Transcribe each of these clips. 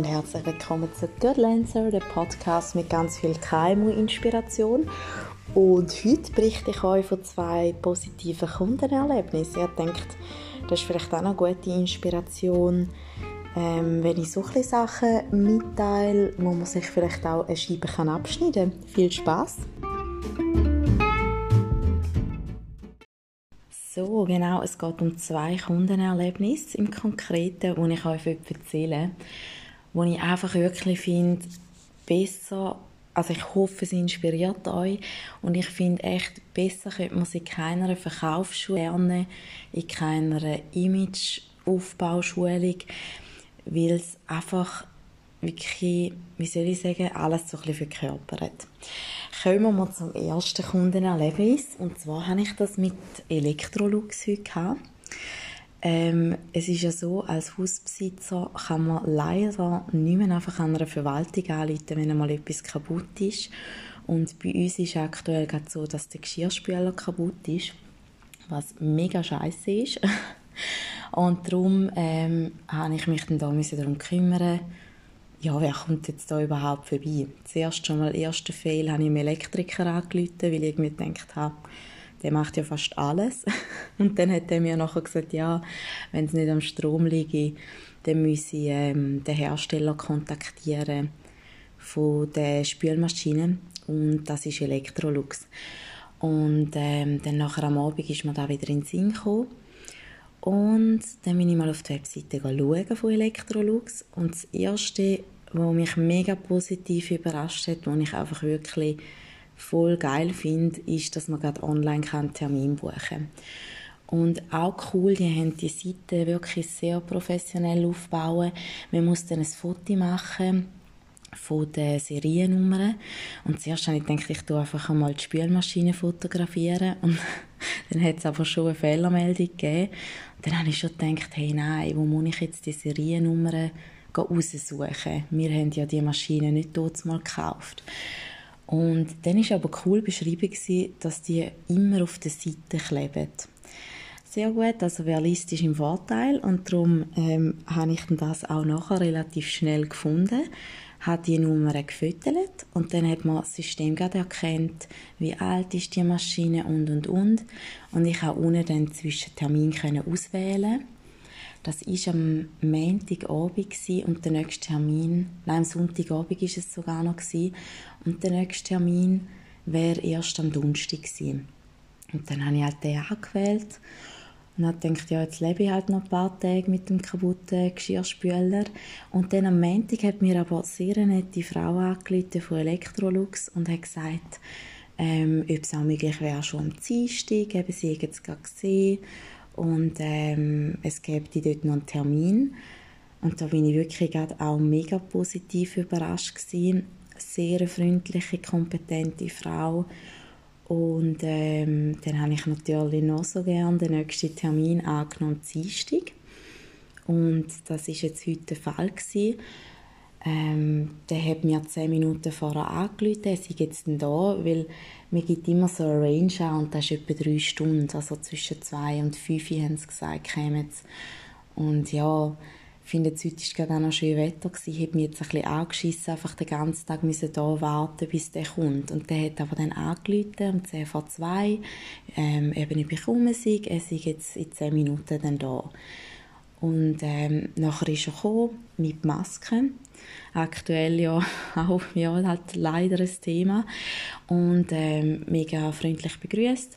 und herzlich willkommen zu Good Lancer, dem Podcast mit ganz viel KMU-Inspiration. Und heute berichte ich euch von zwei positiven Kundenerlebnissen. Ich denke, das ist vielleicht auch eine gute Inspiration, ähm, wenn ich solche Sachen mitteile, wo man sich vielleicht auch eine Scheibe kann abschneiden kann. Viel Spaß! So, genau, es geht um zwei Kundenerlebnisse im Konkreten, die ich euch erzählen wo ich einfach wirklich finde, besser, also ich hoffe, es inspiriert euch und ich finde echt, besser könnte man sich in keiner Verkaufsschule lernen, in keiner Imageaufbauschulung, weil es einfach wirklich, wie soll ich sagen, alles so ein bisschen verkörpert. Kommen wir zum ersten Kundenerlebnis. Und zwar habe ich das mit Electrolux heute gehabt. Ähm, es ist ja so, als Hausbesitzer kann man leider nicht mehr einfach an einer Verwaltung anrufen, wenn einmal etwas kaputt ist. Und bei uns ist aktuell gerade so, dass der Geschirrspüler kaputt ist, was mega scheiße ist. Und darum ähm, habe ich mich dann da darum kümmern ja, wer kommt jetzt da überhaupt vorbei? Zuerst schon mal, ersten Fail, habe ich einem Elektriker angerufen, weil ich mir gedacht habe, der macht ja fast alles. Und dann hat er mir nachher gesagt, ja, wenn es nicht am Strom liegt, dann muss ich ähm, den Hersteller kontaktieren von der Spülmaschine und das ist Electrolux. Und ähm, dann nachher am Abend ist mir da wieder in den Sinn gekommen. Und dann bin ich mal auf die Webseite schauen von Electrolux und das erste, was mich mega positiv überrascht hat, was ich einfach wirklich voll geil finde, ist, dass man gerade online einen Termin buchen kann. Und auch cool, die haben die Seite wirklich sehr professionell aufbauen. Man muss dann ein Foto machen von den Seriennummern. Und zuerst habe ich gedacht, ich tue einfach einmal die Spülmaschine fotografieren. Und dann hat es aber schon eine Fehlermeldung gegeben. Und dann habe ich schon gedacht, hey nein, wo muss ich jetzt die Seriennummern raussuchen? Wir haben ja die Maschine nicht dort mal gekauft. Und dann war aber cool beschrieben, dass die immer auf der Seite kleben. Sehr gut, also ist im Vorteil. Und darum ähm, habe ich das auch nachher relativ schnell gefunden, habe die Nummer gefüttert. Und dann hat man das System gerade erkannt, wie alt ist die Maschine und und und. Und ich habe unten dann zwischen Termin können auswählen das war am Montagabend und der nächste Termin, nein, am Sonntagabend war es sogar noch gewesen, und der nächste Termin wäre erst am Donnerstag gewesen. Und dann habe ich halt den angewählt und habe gedacht, ja, jetzt lebe ich halt noch ein paar Tage mit dem kaputten Geschirrspüler. Und dann am Montag hat mir aber sehr eine nette Frau angerufen von Electrolux und hat gesagt, ähm, ob es auch möglich wäre, schon am Dienstag, eben sie es gerade gesehen und ähm, es gibt dort noch einen Termin. Und da bin ich wirklich auch mega positiv überrascht gewesen. Sehr freundliche, kompetente Frau. Und ähm, dann habe ich natürlich noch so gerne den nächsten Termin angenommen, Dienstag. Und das ist jetzt heute der Fall gewesen. Ähm, der hat mir zehn Minuten vorher angerufen, er sei jetzt da, weil mir gibt immer so eine Range an und das ist etwa drei Stunden, also zwischen zwei und fünf haben sie gesagt, kämen Und ja, ich finde, heute war gerade auch noch schön Wetter. Ich habe mich jetzt ein bisschen angeschissen, einfach den ganzen Tag müssen da warten, bis der kommt. Und der hat aber dann angerufen, um 10 vor 2, ähm, eben, ich bekomme sie, er sei jetzt in 10 Minuten dann da. Und ähm, nachher ist er gekommen, mit Masken. Aktuell ja auch ja, halt leider ein Thema. Und ähm, mega freundlich begrüßt.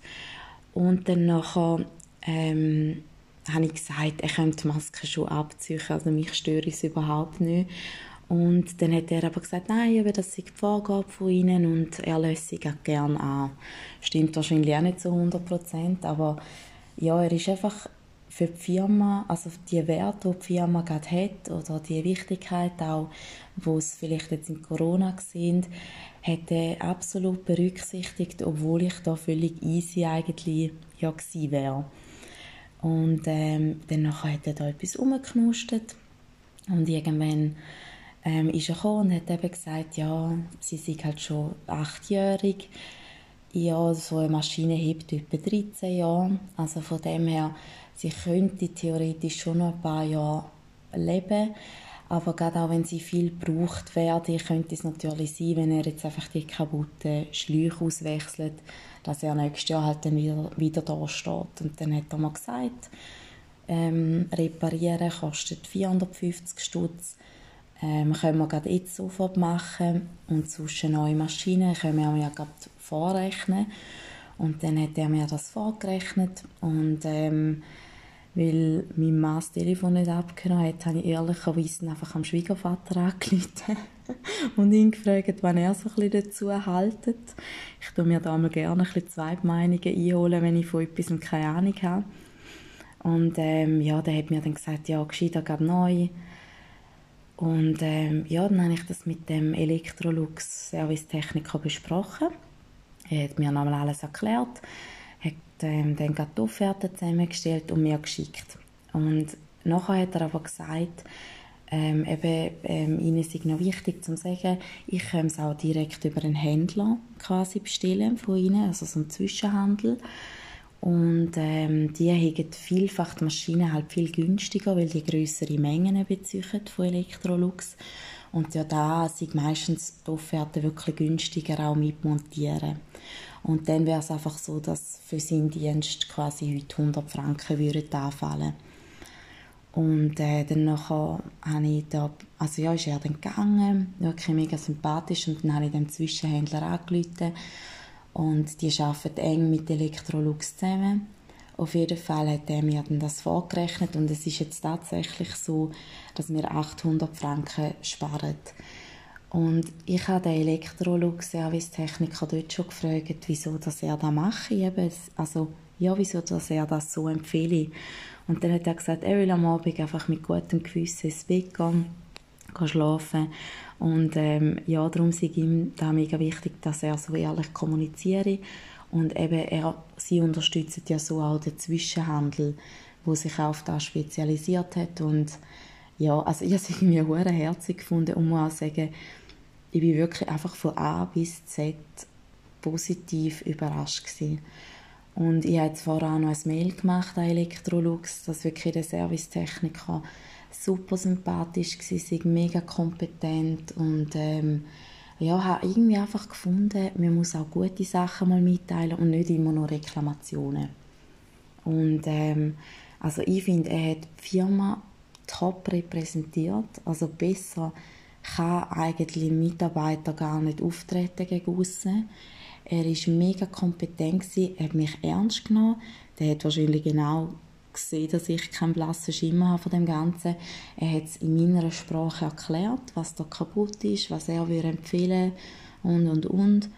Und dann nachher ähm, habe ich gesagt, er könnte die Maske schon abziehen, also mich störe es überhaupt nicht. Und dann hat er aber gesagt, nein, aber das ist die Vorgabe von ihnen und er löst auch gerne an. Stimmt wahrscheinlich auch nicht zu 100 Prozent, aber ja, er ist einfach für die Firma, also die Werte, die die Firma gerade hat oder die Wichtigkeit auch, wo es vielleicht jetzt in Corona sind, hat er absolut berücksichtigt, obwohl ich da völlig easy eigentlich ja gewesen wäre. Und ähm, dann hat er da etwas umgeknustet und irgendwann ähm, ist er gekommen und hat eben gesagt, ja, sie sind halt schon achtjährig. Ja, so eine Maschine hebt etwa 13 Jahre. Also von dem her sie könnte theoretisch schon noch ein paar Jahre leben, Aber gerade auch wenn sie viel gebraucht werden, könnte es natürlich sein, wenn er jetzt einfach die kaputten Schläuche auswechselt, dass er nächstes Jahr halt dann wieder, wieder da steht. Und dann hat er mal gesagt, ähm, reparieren kostet 450 Stutz. Ähm, können wir gerade jetzt sofort machen und zwischen neue Maschinen können wir ja gerade vorrechnen. Und dann hat er mir das vorgerechnet und ähm, weil mein Mann das Telefon nicht abgenommen hat, habe ich ehrlicherweise einfach am Schwiegervater angerufen und ihn gefragt, wann er so ein dazu haltet. Ich tue mir da mal gerne ein bisschen zwei Meinungen einholen, wenn ich von etwas keine Ahnung habe. Und ähm, ja, der hat mir dann gesagt, ja, gescheiter gerade neu. Und ähm, ja, dann habe ich das mit dem Electrolux Servicetechniker besprochen. Er hat mir nochmal alles erklärt ähm, dann gerade die Offerte zusammengestellt und mir geschickt. Und nachher hat er aber gesagt, ähm, eben, ähm, ihnen ist noch wichtig zu sagen, ich kann es auch direkt über einen Händler quasi bestellen von ihnen, also so einen Zwischenhandel. Und ähm, die haben vielfach die Maschinen halt viel günstiger, weil die größere Mengen beziehen von Electrolux. Und ja, da sind meistens die Offerten wirklich günstiger auch mit. Und dann wäre es einfach so, dass für seinen Dienst quasi heute 100 Franken würden anfallen und äh, dann nachher habe ich da, also ja, ist er dann gegangen, wirklich mega sympathisch und dann habe ich dem Zwischenhändler angerufen und die arbeiten eng mit Electrolux zusammen. Auf jeden Fall hat er mir dann das vorgerechnet und es ist jetzt tatsächlich so, dass wir 800 Franken sparen. Und ich habe den Elektrolux-Servicetechniker dort schon gefragt, wieso dass er das mache. Also, ja, wieso dass er das so empfehle. Und dann hat er gesagt, er will am Abend einfach mit gutem Gewissen ins Bett gehen, gehen schlafen. Und ähm, ja, darum ist ihm da mega wichtig, dass er so ehrlich kommuniziere. Und eben, er, sie unterstützen ja so auch den Zwischenhandel, wo sich auf das spezialisiert hat. Und ja, also ich habe es irgendwie herzig gefunden und muss auch sagen, ich bin wirklich einfach von A bis Z positiv überrascht gewesen. Und ich habe vorher auch noch ein Mail gemacht an Electrolux, dass wirklich der Servicetechniker super sympathisch war, mega kompetent und ähm, ja, habe irgendwie einfach gefunden, man muss auch gute Sachen mal mitteilen und nicht immer nur Reklamationen. Und ähm, also ich finde, er hat die Firma top repräsentiert, also besser kann eigentlich Mitarbeiter gar nicht auftreten gegen aussen. Er war mega kompetent, er hat mich ernst genommen. Der hat wahrscheinlich genau gesehen, dass ich keinen blassen Schimmer habe von dem Ganzen. Er hat es in meiner Sprache erklärt, was da kaputt ist, was er würde empfehlen und und und.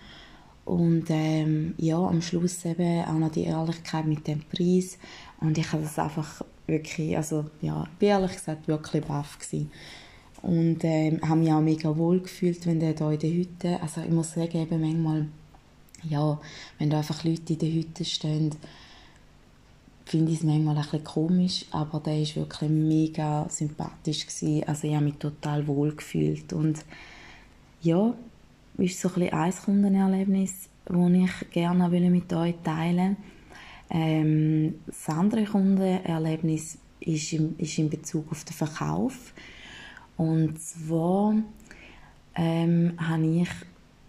Und ähm, ja, am Schluss eben auch noch die Ehrlichkeit mit dem Preis. Und ich habe das einfach wirklich, also ja, bin ehrlich gesagt wirklich baff gewesen und äh, habe mich auch mega wohl gefühlt, wenn der da in der Hütte, also ich muss sagen, eben manchmal, ja, wenn da einfach Leute in der Hütte stehen, finde ich es manchmal ein bisschen komisch, aber der ist wirklich mega sympathisch gewesen. also ich habe mich total wohl gefühlt und ja, ist so ein bisschen ein Kundenerlebnis, das ich gerne mit euch teilen ähm, Das andere Kundenerlebnis ist, im, ist in Bezug auf den Verkauf. Und zwar ähm, habe ich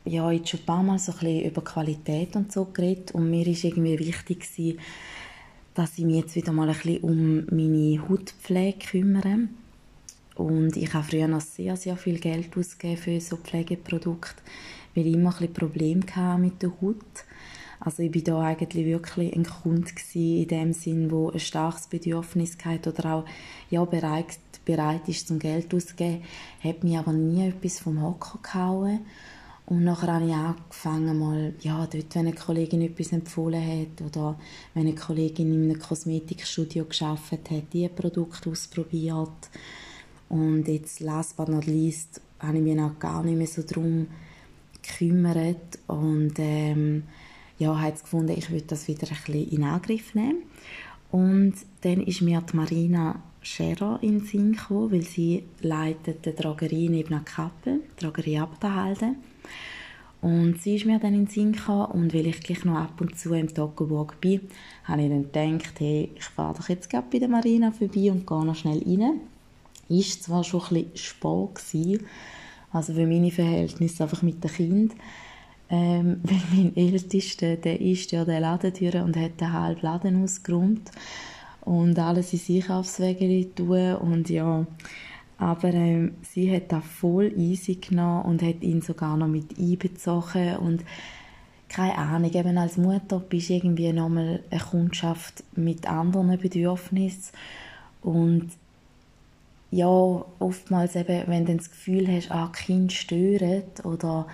ja, jetzt schon ein paar Mal so ein bisschen über Qualität und so geredet und mir ist irgendwie wichtig gewesen, dass ich mich jetzt wieder mal ein bisschen um meine Hautpflege kümmere. Und ich habe früher noch sehr, sehr viel Geld ausgegeben für so Pflegeprodukte, weil ich immer ein bisschen Probleme mit der Haut. Also ich war da eigentlich wirklich ein Kunde in dem Sinn, wo ein starkes Bedürfnis hatte oder auch ja, bereit bereit ist zum Geld auszugeben, hat mich aber nie etwas vom Hocker gehauen. Und nachher habe ich angefangen, mal, ja, dort, wenn eine Kollegin etwas empfohlen hat oder wenn eine Kollegin in einem Kosmetikstudio geschafft hat, die Produkte ausprobiert. Und jetzt, last but not least, habe ich mich auch gar nicht mehr so darum gekümmert und ähm, ja, habe gefunden, ich würde das wieder ein bisschen in Angriff nehmen. Und dann ist mir die Marina Scherer in den Sinn gekommen, weil sie leitet die Drogerie neben Kappel, die Drogerie Abdahalde. Und sie ist mir dann in den Sinn gekommen und weil ich gleich noch ab und zu im Toggenburg bin, habe ich dann gedacht, hey, ich fahre doch jetzt gerade bei der Marina vorbei und gehe noch schnell rein. Ist zwar schon ein bisschen spät gewesen, also für meine Verhältnisse einfach mit dem Kind, ähm, weil mein Ältester, der ist ja der Ladentür und hat den halben Laden ausgeräumt und alles in sich aufs Wege tun. Und ja, aber ähm, sie hat das voll easy genommen und hat ihn sogar noch mit einbezogen und keine Ahnung, eben als Mutter bist du irgendwie nochmal eine Kundschaft mit anderen Bedürfnissen. Und ja, oftmals eben, wenn du das Gefühl hast, ah, Kind stört oder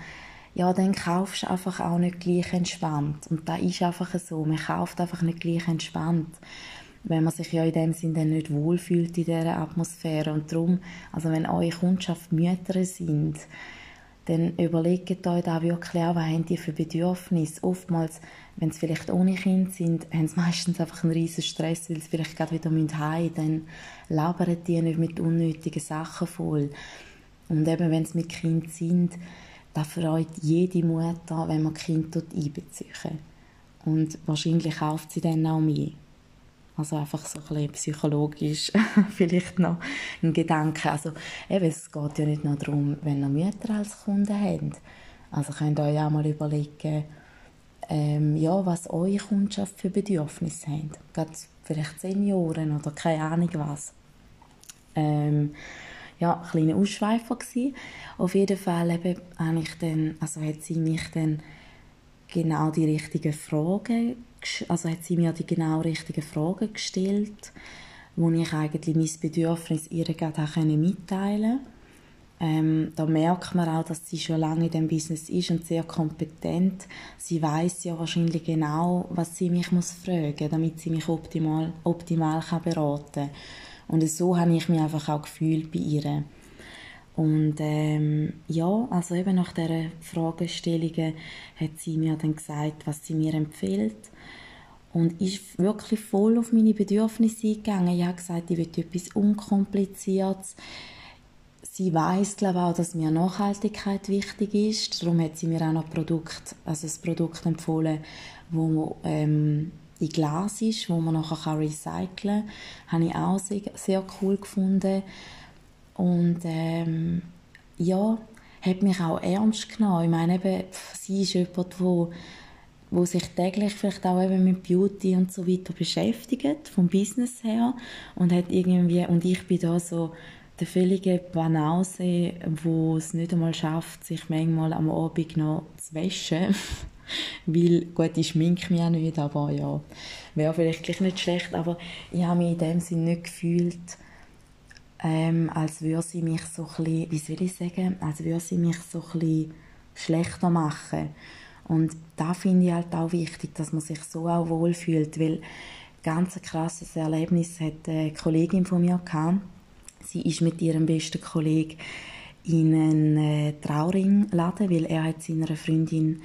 ja, dann kaufst du einfach auch nicht gleich entspannt. Und da ist einfach so, man kauft einfach nicht gleich entspannt, wenn man sich ja in dem Sinne nicht wohlfühlt in dieser Atmosphäre. Und darum, also wenn eure Kundschaft Mütter sind, dann überlegt euch da wirklich auch, was haben die für Bedürfnisse. Oftmals, wenn sie vielleicht ohne Kind sind, haben sie meistens einfach einen riesen Stress, weil sie vielleicht gerade wieder heim müssen. Dann labern die nicht mit unnötigen Sachen voll. Und eben, wenn sie mit Kind sind, da freut jede Mutter, wenn man Kind einbezieht. Und wahrscheinlich kauft sie dann auch mehr. Also einfach so ein bisschen psychologisch vielleicht noch ein Gedanke. Also eben, es geht ja nicht nur darum, wenn ihr Mütter als Kunden habt. Also könnt ihr euch auch mal überlegen, ähm, ja, was eure Kundschaft für Bedürfnisse hat. Gerade vielleicht Senioren oder keine Ahnung was. Ähm, ja, ein kleiner Ausschweifer gewesen. Auf jeden Fall eben, ich dann, also hat sie mich dann genau die richtigen Fragen also hat sie mir die genau richtigen Fragen gestellt, wo ich eigentlich mein Bedürfnis ihr gerade mitteilen konnte. Ähm, da merkt man auch, dass sie schon lange in dem Business ist und sehr kompetent. Sie weiß ja wahrscheinlich genau, was sie mich muss fragen, damit sie mich optimal, optimal kann beraten kann. Und so habe ich mich einfach auch gefühlt bei ihr. Und ähm, ja, also eben nach dieser Fragestellungen hat sie mir dann gesagt, was sie mir empfiehlt und ist wirklich voll auf meine Bedürfnisse eingegangen. Ich habe gesagt, ich will etwas Unkompliziertes. Sie weiß glaube auch, dass mir Nachhaltigkeit wichtig ist. Darum hat sie mir auch noch Produkt, also ein Produkt empfohlen, wo ähm, in Glas ist, wo man nachher recyceln kann. Habe ich auch sehr, sehr cool gefunden. Und ähm, ja, hat mich auch ernst genommen. Ich meine, eben, sie ist jemand, der wo sich täglich vielleicht auch eben mit Beauty und so weiter beschäftigt, vom Business her und hat irgendwie, und ich bin da so der völlige Banause, wo es nicht einmal schafft, sich manchmal am Abend noch zu waschen, weil, gut, ich schminke mich auch nicht, aber ja, wäre vielleicht gleich nicht schlecht, aber ich habe mich in dem Sinne nicht gefühlt, ähm, als würde sie mich so ein wie soll ich sagen, als würde sie mich so ein schlechter machen und da finde ich halt auch wichtig, dass man sich so auch wohlfühlt, weil ganz ein krasses Erlebnis hat eine Kollegin von mir gehabt. Sie ist mit ihrem besten Kollegen in einen äh, Trauring laden, weil er hat seiner Freundin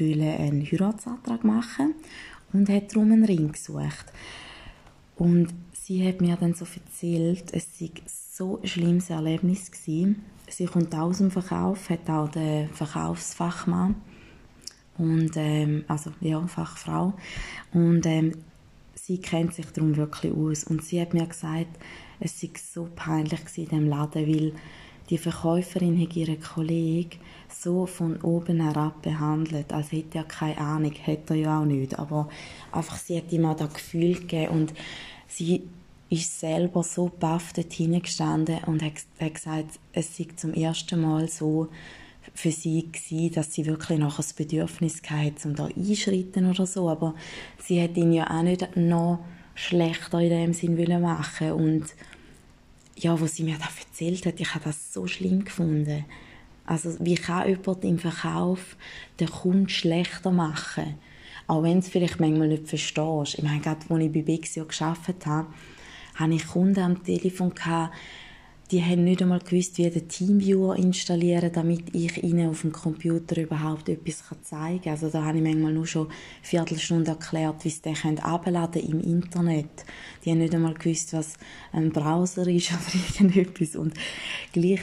einen Heiratsantrag machen und hat darum einen Ring gesucht. Und sie hat mir dann so erzählt, es sei so ein schlimmes Erlebnis gewesen. Sie kommt aus dem Verkauf, hat auch den Verkaufsfachmann und ähm, also ja, Fachfrau und ähm, sie kennt sich darum wirklich aus und sie hat mir gesagt, es sei so peinlich in dem Laden, weil die Verkäuferin hat ihren Kollegen so von oben herab behandelt, als hätte er keine Ahnung, hätte er ja auch nicht, aber einfach sie hat ihm auch das Gefühl gegeben und sie ist selber so baff dort hingestanden und hat, hat gesagt, es sei zum ersten Mal so für sie gewesen, dass sie wirklich noch ein Bedürfnis hatte, um da einschreiten oder so. Aber sie hat ihn ja auch nicht noch schlechter in dem Sinn machen und ja, was sie mir da erzählt hat, ich habe das so schlimm gefunden. Also wie kann jemand im Verkauf den Kunden schlechter machen? Auch wenn du es vielleicht manchmal nicht verstehst. Ich meine, gerade als ich bei Bixio gearbeitet habe, hatte ich Kunden am Telefon, gehabt, die haben nicht einmal gewusst, wie den Teamviewer installieren, damit ich ihnen auf dem Computer überhaupt etwas zeigen kann. Also da habe ich manchmal nur schon eine Viertelstunde erklärt, wie sie den abladen im Internet. Die haben nicht einmal gewusst, was ein Browser ist oder irgendetwas. Und gleich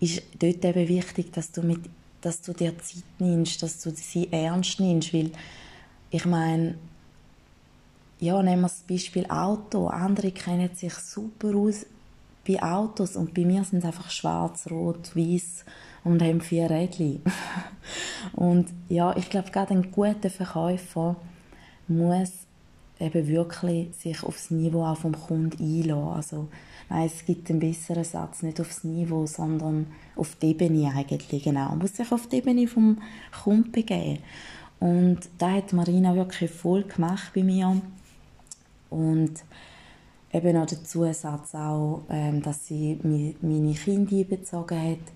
ist dort eben wichtig, dass du, mit, dass du dir Zeit nimmst, dass du sie ernst nimmst, weil ich meine, ja, nehmen wir das Beispiel Auto. Andere kennen sich super aus bei Autos und bei mir sind es einfach schwarz, rot, weiß und haben vier Rädchen. und ja, ich glaube, gerade ein guter Verkäufer muss eben wirklich sich aufs Niveau auch vom Kunden einlassen. Also, nein, es gibt einen besseren Satz, nicht aufs Niveau, sondern auf die Ebene eigentlich, genau. Man muss sich auf die Ebene vom Kunden begeben. Und da hat Marina wirklich voll gemacht bei mir. Und eben noch der Zusatz auch, ähm, dass sie meine Kinder einbezogen hat.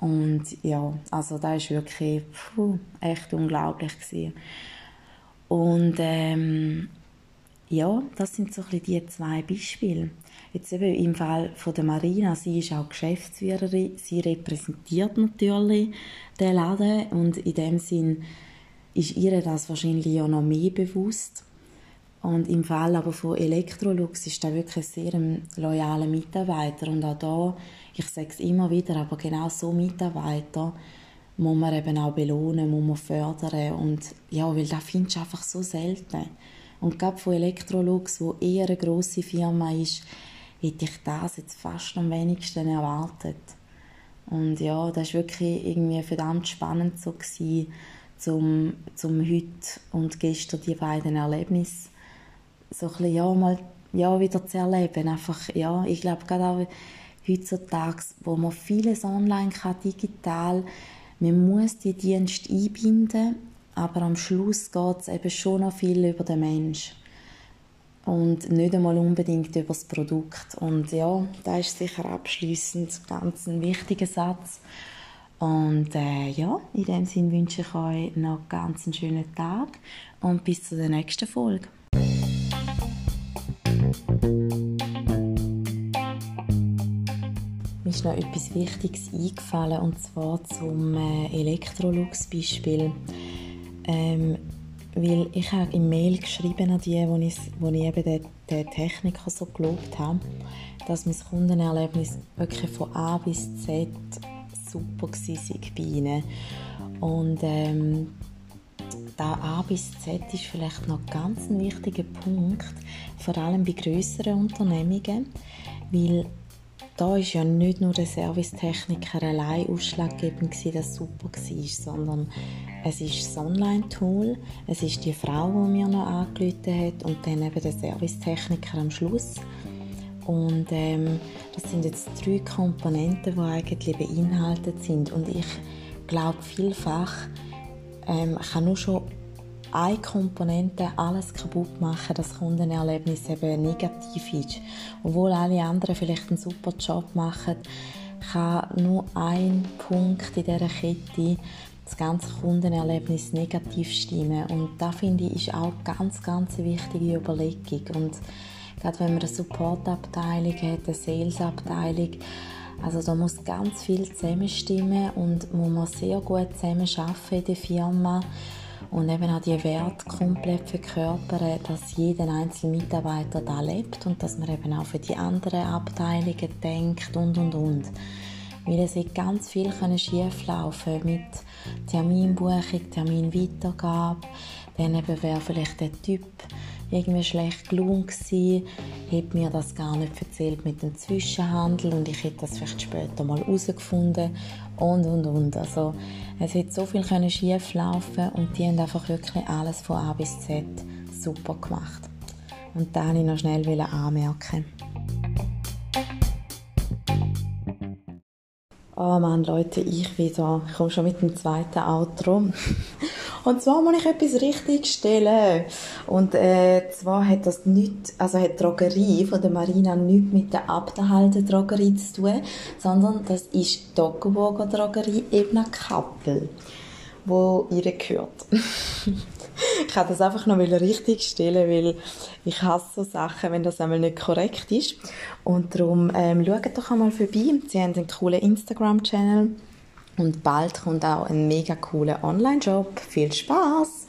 Und ja, also da ist wirklich puh, echt unglaublich gewesen. Und ähm, ja, das sind so ein bisschen die zwei Beispiele. Jetzt eben im Fall von der Marina, sie ist auch Geschäftsführerin, sie repräsentiert natürlich den Laden und in dem Sinn ist ihr das wahrscheinlich auch noch mehr bewusst. Und im Fall aber von Electrolux ist er wirklich sehr ein loyaler Mitarbeiter und auch da, ich sage es immer wieder, aber genau so Mitarbeiter muss man eben auch belohnen, muss man fördern und ja, weil das findest du einfach so selten. Und gerade von Electrolux, wo eher eine grosse Firma ist, hätte ich das jetzt fast am wenigsten erwartet. Und ja, das war wirklich irgendwie verdammt spannend so gewesen, zum, zum heute und gestern die beiden Erlebnisse so ein bisschen, ja, mal ja, wieder zu erleben. Einfach, ja, ich glaube, gerade auch heutzutage, wo man vieles online kann, digital, man muss die Dienste einbinden, aber am Schluss geht es eben schon noch viel über den Mensch und nicht einmal unbedingt über das Produkt. Und ja, da ist sicher abschließend ganz ein wichtiger Satz. Und äh, ja, in dem Sinne wünsche ich euch noch ganz einen schönen Tag und bis zur nächsten Folge. Ist noch etwas Wichtiges eingefallen, und zwar zum äh, Electrolux-Beispiel. Ähm, weil ich habe im Mail geschrieben an die, wo ich, wo ich eben den, den Techniker so gelobt habe, dass mein Kundenerlebnis wirklich von A bis Z super war bei ihnen. Und ähm, da A bis Z ist vielleicht noch ganz ein wichtiger Punkt, vor allem bei größeren Unternehmungen, weil da ist ja nicht nur der Servicetechniker allein ausschlaggebend gewesen, dass es super war, sondern es ist das Online-Tool, es ist die Frau, die mir noch angerufen hat und dann eben der Servicetechniker am Schluss. Und ähm, das sind jetzt drei Komponenten, die eigentlich beinhaltet sind. Und ich glaube vielfach ähm, kann nur schon eine Komponente alles kaputt machen, dass das Kundenerlebnis eben negativ ist. Obwohl alle anderen vielleicht einen super Job machen, kann nur ein Punkt in dieser Kette das ganze Kundenerlebnis negativ stimmen. Und da finde ich ist auch ganz, ganz eine wichtige Überlegung. Und gerade wenn man eine Supportabteilung hat, eine Salesabteilung, also da muss ganz viel zusammenstimmen und muss man sehr gut zusammen in der Firma und eben auch die Werte komplett verkörpern, dass jeder einzelne Mitarbeiter da lebt und dass man eben auch für die anderen Abteilungen denkt und und und. Weil es wird ganz viel schieflaufen mit Terminbuchung, Terminweitergabe, dann eben wäre vielleicht der Typ irgendwie schlecht gelungen gewesen, hätte mir das gar nicht erzählt mit dem Zwischenhandel und ich hätte das vielleicht später mal herausgefunden und und und. Also es hätte so viel können schief laufen und die haben einfach wirklich alles von A bis Z super gemacht. Und da wollte ich noch schnell anmerken. Oh Mann, Leute, ich wieder. Ich komme schon mit dem zweiten Outro. Und zwar muss ich etwas richtig stellen. Und äh, zwar hat das nicht, also hat die Drogerie von der Marina nichts mit der Abderhalden Drogerie zu tun, sondern das ist die Doggenburger Drogerie Ebner Kappel, wo ihr gehört. ich habe das einfach noch richtig stellen, weil ich hasse so Sachen, wenn das einmal nicht korrekt ist. Und darum ähm, schaut doch einmal vorbei. Sie haben einen coolen Instagram-Channel und bald kommt auch ein mega cooler Online-Job. Viel Spaß!